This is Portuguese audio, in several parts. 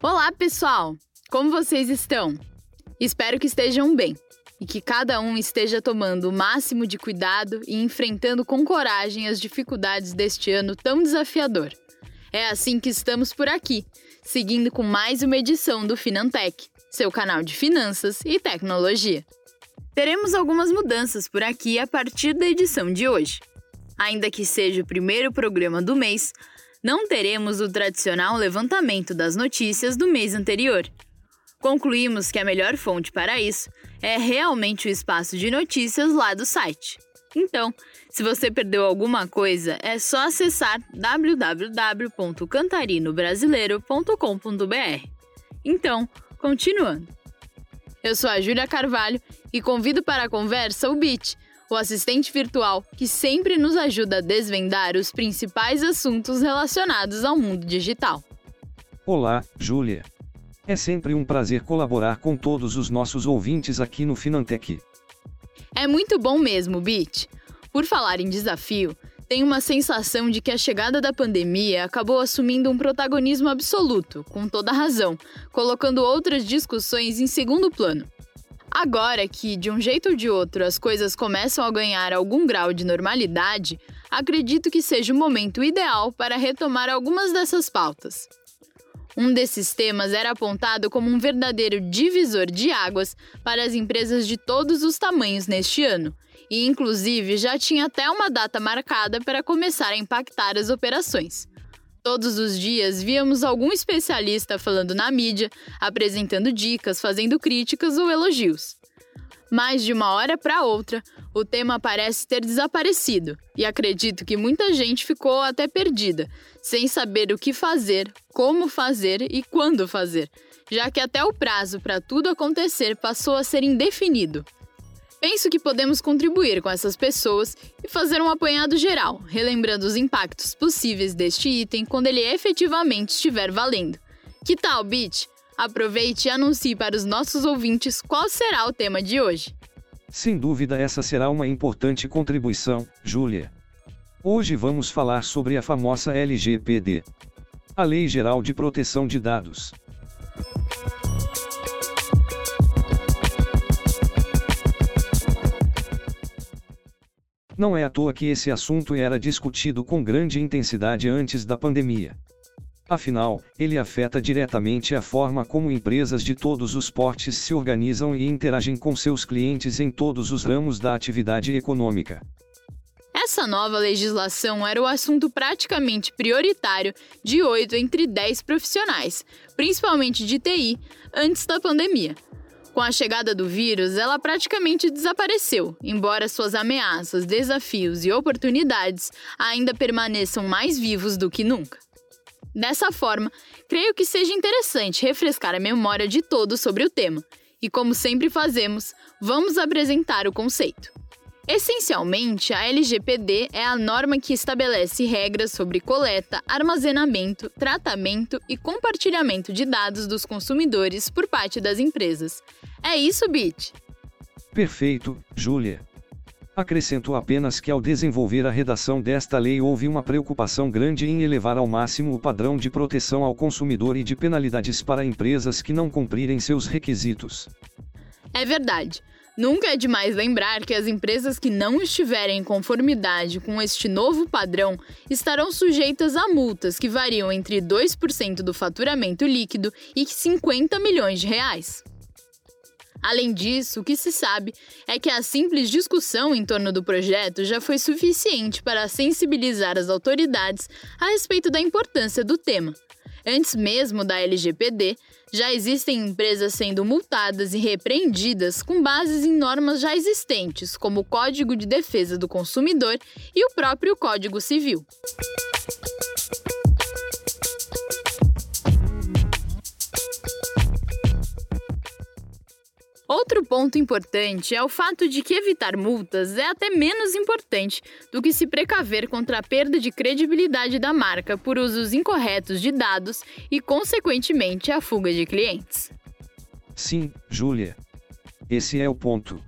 Olá, pessoal! Como vocês estão? Espero que estejam bem e que cada um esteja tomando o máximo de cuidado e enfrentando com coragem as dificuldades deste ano tão desafiador. É assim que estamos por aqui, seguindo com mais uma edição do Finantech, seu canal de finanças e tecnologia. Teremos algumas mudanças por aqui a partir da edição de hoje. Ainda que seja o primeiro programa do mês, não teremos o tradicional levantamento das notícias do mês anterior. Concluímos que a melhor fonte para isso é realmente o espaço de notícias lá do site. Então, se você perdeu alguma coisa, é só acessar www.cantarinobrasileiro.com.br. Então, continuando. Eu sou a Júlia Carvalho e convido para a conversa o Bit, o assistente virtual que sempre nos ajuda a desvendar os principais assuntos relacionados ao mundo digital. Olá, Júlia. É sempre um prazer colaborar com todos os nossos ouvintes aqui no Finantech. É muito bom mesmo, Bit. Por falar em desafio, tenho uma sensação de que a chegada da pandemia acabou assumindo um protagonismo absoluto, com toda razão, colocando outras discussões em segundo plano. Agora que, de um jeito ou de outro, as coisas começam a ganhar algum grau de normalidade, acredito que seja o momento ideal para retomar algumas dessas pautas. Um desses temas era apontado como um verdadeiro divisor de águas para as empresas de todos os tamanhos neste ano, e inclusive já tinha até uma data marcada para começar a impactar as operações. Todos os dias víamos algum especialista falando na mídia, apresentando dicas, fazendo críticas ou elogios. Mas de uma hora para outra, o tema parece ter desaparecido, e acredito que muita gente ficou até perdida, sem saber o que fazer, como fazer e quando fazer, já que até o prazo para tudo acontecer passou a ser indefinido. Penso que podemos contribuir com essas pessoas e fazer um apanhado geral, relembrando os impactos possíveis deste item quando ele efetivamente estiver valendo. Que tal, Bit? Aproveite e anuncie para os nossos ouvintes qual será o tema de hoje. Sem dúvida, essa será uma importante contribuição, Júlia. Hoje vamos falar sobre a famosa LGPD a Lei Geral de Proteção de Dados. Não é à toa que esse assunto era discutido com grande intensidade antes da pandemia. Afinal, ele afeta diretamente a forma como empresas de todos os portes se organizam e interagem com seus clientes em todos os ramos da atividade econômica. Essa nova legislação era o assunto praticamente prioritário de 8 entre 10 profissionais, principalmente de TI, antes da pandemia. Com a chegada do vírus, ela praticamente desapareceu, embora suas ameaças, desafios e oportunidades ainda permaneçam mais vivos do que nunca. Dessa forma, creio que seja interessante refrescar a memória de todos sobre o tema, e como sempre fazemos, vamos apresentar o conceito. Essencialmente, a LGPD é a norma que estabelece regras sobre coleta, armazenamento, tratamento e compartilhamento de dados dos consumidores por parte das empresas. É isso, Bit? Perfeito, Júlia. Acrescento apenas que ao desenvolver a redação desta lei houve uma preocupação grande em elevar ao máximo o padrão de proteção ao consumidor e de penalidades para empresas que não cumprirem seus requisitos. É verdade. Nunca é demais lembrar que as empresas que não estiverem em conformidade com este novo padrão estarão sujeitas a multas que variam entre 2% do faturamento líquido e 50 milhões de reais. Além disso, o que se sabe é que a simples discussão em torno do projeto já foi suficiente para sensibilizar as autoridades a respeito da importância do tema. Antes mesmo da LGPD, já existem empresas sendo multadas e repreendidas com bases em normas já existentes, como o Código de Defesa do Consumidor e o próprio Código Civil. Outro ponto importante é o fato de que evitar multas é até menos importante do que se precaver contra a perda de credibilidade da marca por usos incorretos de dados e, consequentemente, a fuga de clientes. Sim, Júlia. Esse é o ponto.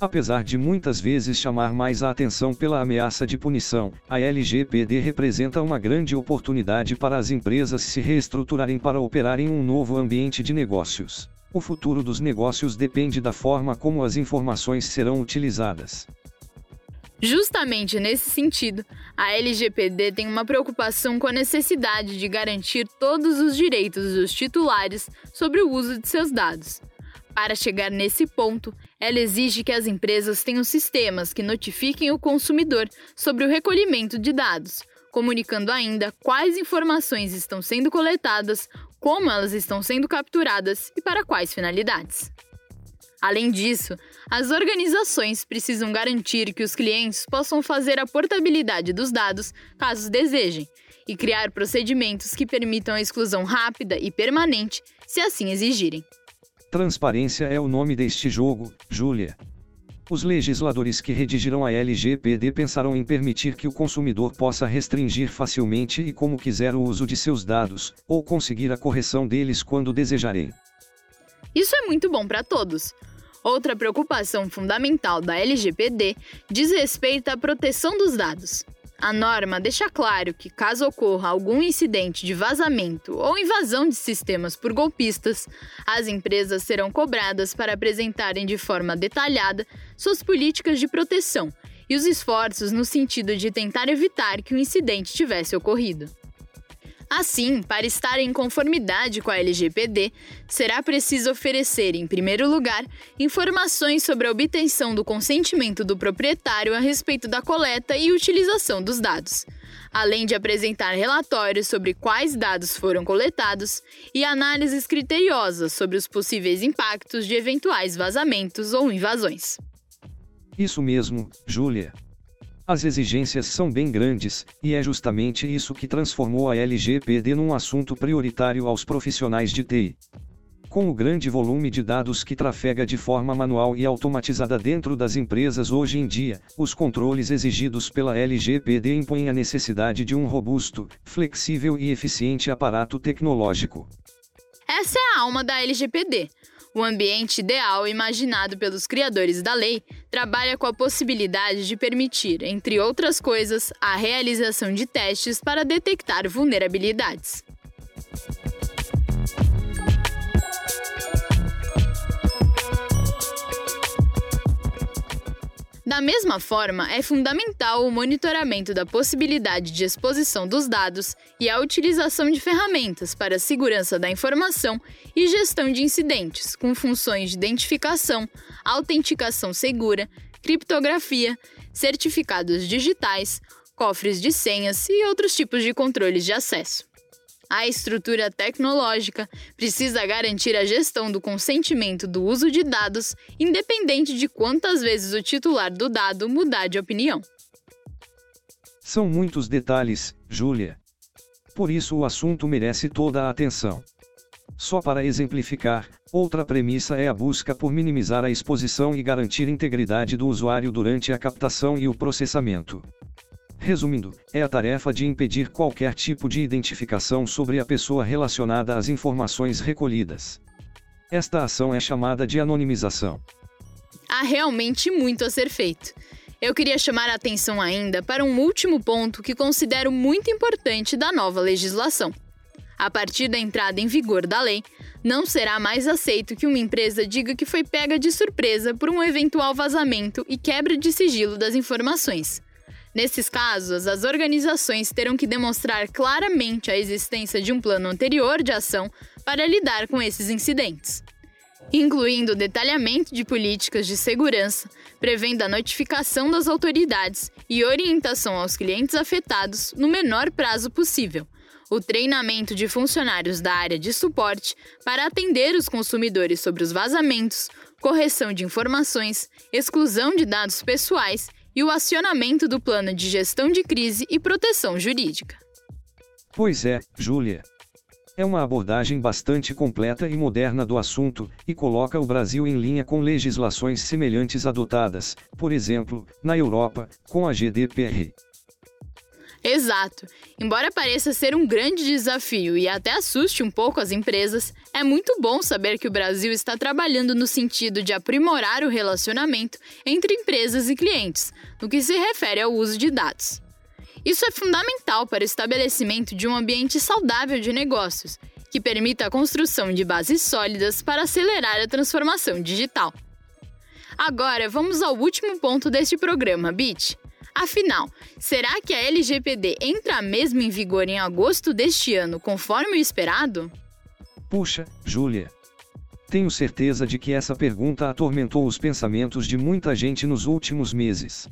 Apesar de muitas vezes chamar mais a atenção pela ameaça de punição, a LGPD representa uma grande oportunidade para as empresas se reestruturarem para operar em um novo ambiente de negócios. O futuro dos negócios depende da forma como as informações serão utilizadas. Justamente nesse sentido, a LGPD tem uma preocupação com a necessidade de garantir todos os direitos dos titulares sobre o uso de seus dados. Para chegar nesse ponto, ela exige que as empresas tenham sistemas que notifiquem o consumidor sobre o recolhimento de dados, comunicando ainda quais informações estão sendo coletadas, como elas estão sendo capturadas e para quais finalidades. Além disso, as organizações precisam garantir que os clientes possam fazer a portabilidade dos dados caso desejem e criar procedimentos que permitam a exclusão rápida e permanente, se assim exigirem. Transparência é o nome deste jogo, Júlia. Os legisladores que redigirão a LGPD pensarão em permitir que o consumidor possa restringir facilmente e como quiser o uso de seus dados, ou conseguir a correção deles quando desejarem. Isso é muito bom para todos. Outra preocupação fundamental da LGPD diz respeito à proteção dos dados. A norma deixa claro que, caso ocorra algum incidente de vazamento ou invasão de sistemas por golpistas, as empresas serão cobradas para apresentarem de forma detalhada suas políticas de proteção e os esforços no sentido de tentar evitar que o incidente tivesse ocorrido. Assim, para estar em conformidade com a LGPD, será preciso oferecer, em primeiro lugar, informações sobre a obtenção do consentimento do proprietário a respeito da coleta e utilização dos dados, além de apresentar relatórios sobre quais dados foram coletados e análises criteriosas sobre os possíveis impactos de eventuais vazamentos ou invasões. Isso mesmo, Júlia. As exigências são bem grandes, e é justamente isso que transformou a LGPD num assunto prioritário aos profissionais de TI. Com o grande volume de dados que trafega de forma manual e automatizada dentro das empresas hoje em dia, os controles exigidos pela LGPD impõem a necessidade de um robusto, flexível e eficiente aparato tecnológico. Essa é a alma da LGPD o ambiente ideal imaginado pelos criadores da lei trabalha com a possibilidade de permitir, entre outras coisas, a realização de testes para detectar vulnerabilidades. Da mesma forma, é fundamental o monitoramento da possibilidade de exposição dos dados e a utilização de ferramentas para segurança da informação e gestão de incidentes, com funções de identificação, autenticação segura, criptografia, certificados digitais, cofres de senhas e outros tipos de controles de acesso. A estrutura tecnológica precisa garantir a gestão do consentimento do uso de dados, independente de quantas vezes o titular do dado mudar de opinião. São muitos detalhes, Júlia. Por isso o assunto merece toda a atenção. Só para exemplificar, outra premissa é a busca por minimizar a exposição e garantir integridade do usuário durante a captação e o processamento. Resumindo, é a tarefa de impedir qualquer tipo de identificação sobre a pessoa relacionada às informações recolhidas. Esta ação é chamada de anonimização. Há realmente muito a ser feito. Eu queria chamar a atenção ainda para um último ponto que considero muito importante da nova legislação. A partir da entrada em vigor da lei, não será mais aceito que uma empresa diga que foi pega de surpresa por um eventual vazamento e quebra de sigilo das informações. Nesses casos, as organizações terão que demonstrar claramente a existência de um plano anterior de ação para lidar com esses incidentes, incluindo o detalhamento de políticas de segurança, prevendo a notificação das autoridades e orientação aos clientes afetados no menor prazo possível. O treinamento de funcionários da área de suporte para atender os consumidores sobre os vazamentos, correção de informações, exclusão de dados pessoais e o acionamento do plano de gestão de crise e proteção jurídica. Pois é, Júlia. É uma abordagem bastante completa e moderna do assunto, e coloca o Brasil em linha com legislações semelhantes adotadas, por exemplo, na Europa, com a GDPR. Exato. Embora pareça ser um grande desafio e até assuste um pouco as empresas, é muito bom saber que o Brasil está trabalhando no sentido de aprimorar o relacionamento entre empresas e clientes, no que se refere ao uso de dados. Isso é fundamental para o estabelecimento de um ambiente saudável de negócios, que permita a construção de bases sólidas para acelerar a transformação digital. Agora, vamos ao último ponto deste programa, BIT Afinal, será que a LGPD entra mesmo em vigor em agosto deste ano, conforme o esperado? Puxa, Júlia. Tenho certeza de que essa pergunta atormentou os pensamentos de muita gente nos últimos meses.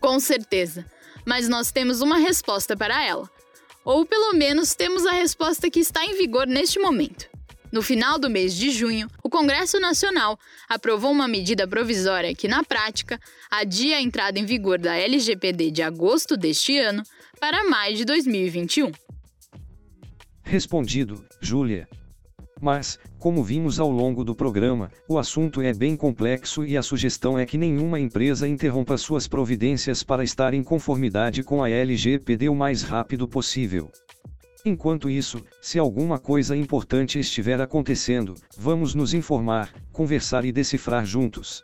Com certeza, mas nós temos uma resposta para ela. Ou pelo menos temos a resposta que está em vigor neste momento. No final do mês de junho, o Congresso Nacional aprovou uma medida provisória que, na prática, adia a entrada em vigor da LGPD de agosto deste ano para maio de 2021. Respondido, Júlia. Mas, como vimos ao longo do programa, o assunto é bem complexo e a sugestão é que nenhuma empresa interrompa suas providências para estar em conformidade com a LGPD o mais rápido possível. Enquanto isso, se alguma coisa importante estiver acontecendo, vamos nos informar, conversar e decifrar juntos.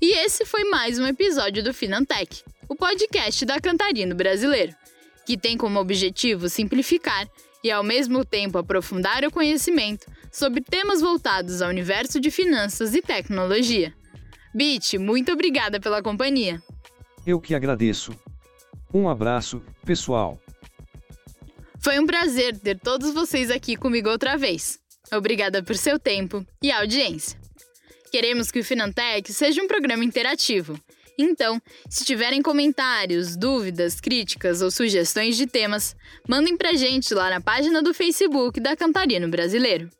E esse foi mais um episódio do Finantech, o podcast da Cantarino Brasileiro, que tem como objetivo simplificar e ao mesmo tempo aprofundar o conhecimento sobre temas voltados ao universo de finanças e tecnologia. Bit, muito obrigada pela companhia. Eu que agradeço. Um abraço, pessoal. Foi um prazer ter todos vocês aqui comigo outra vez. Obrigada por seu tempo e audiência. Queremos que o Finantech seja um programa interativo. Então, se tiverem comentários, dúvidas, críticas ou sugestões de temas, mandem pra gente lá na página do Facebook da Cantarino Brasileiro.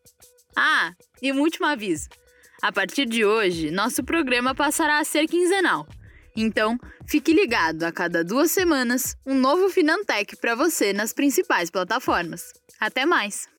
Ah, e um último aviso. A partir de hoje, nosso programa passará a ser quinzenal. Então, fique ligado a cada duas semanas um novo Finantech para você nas principais plataformas. Até mais!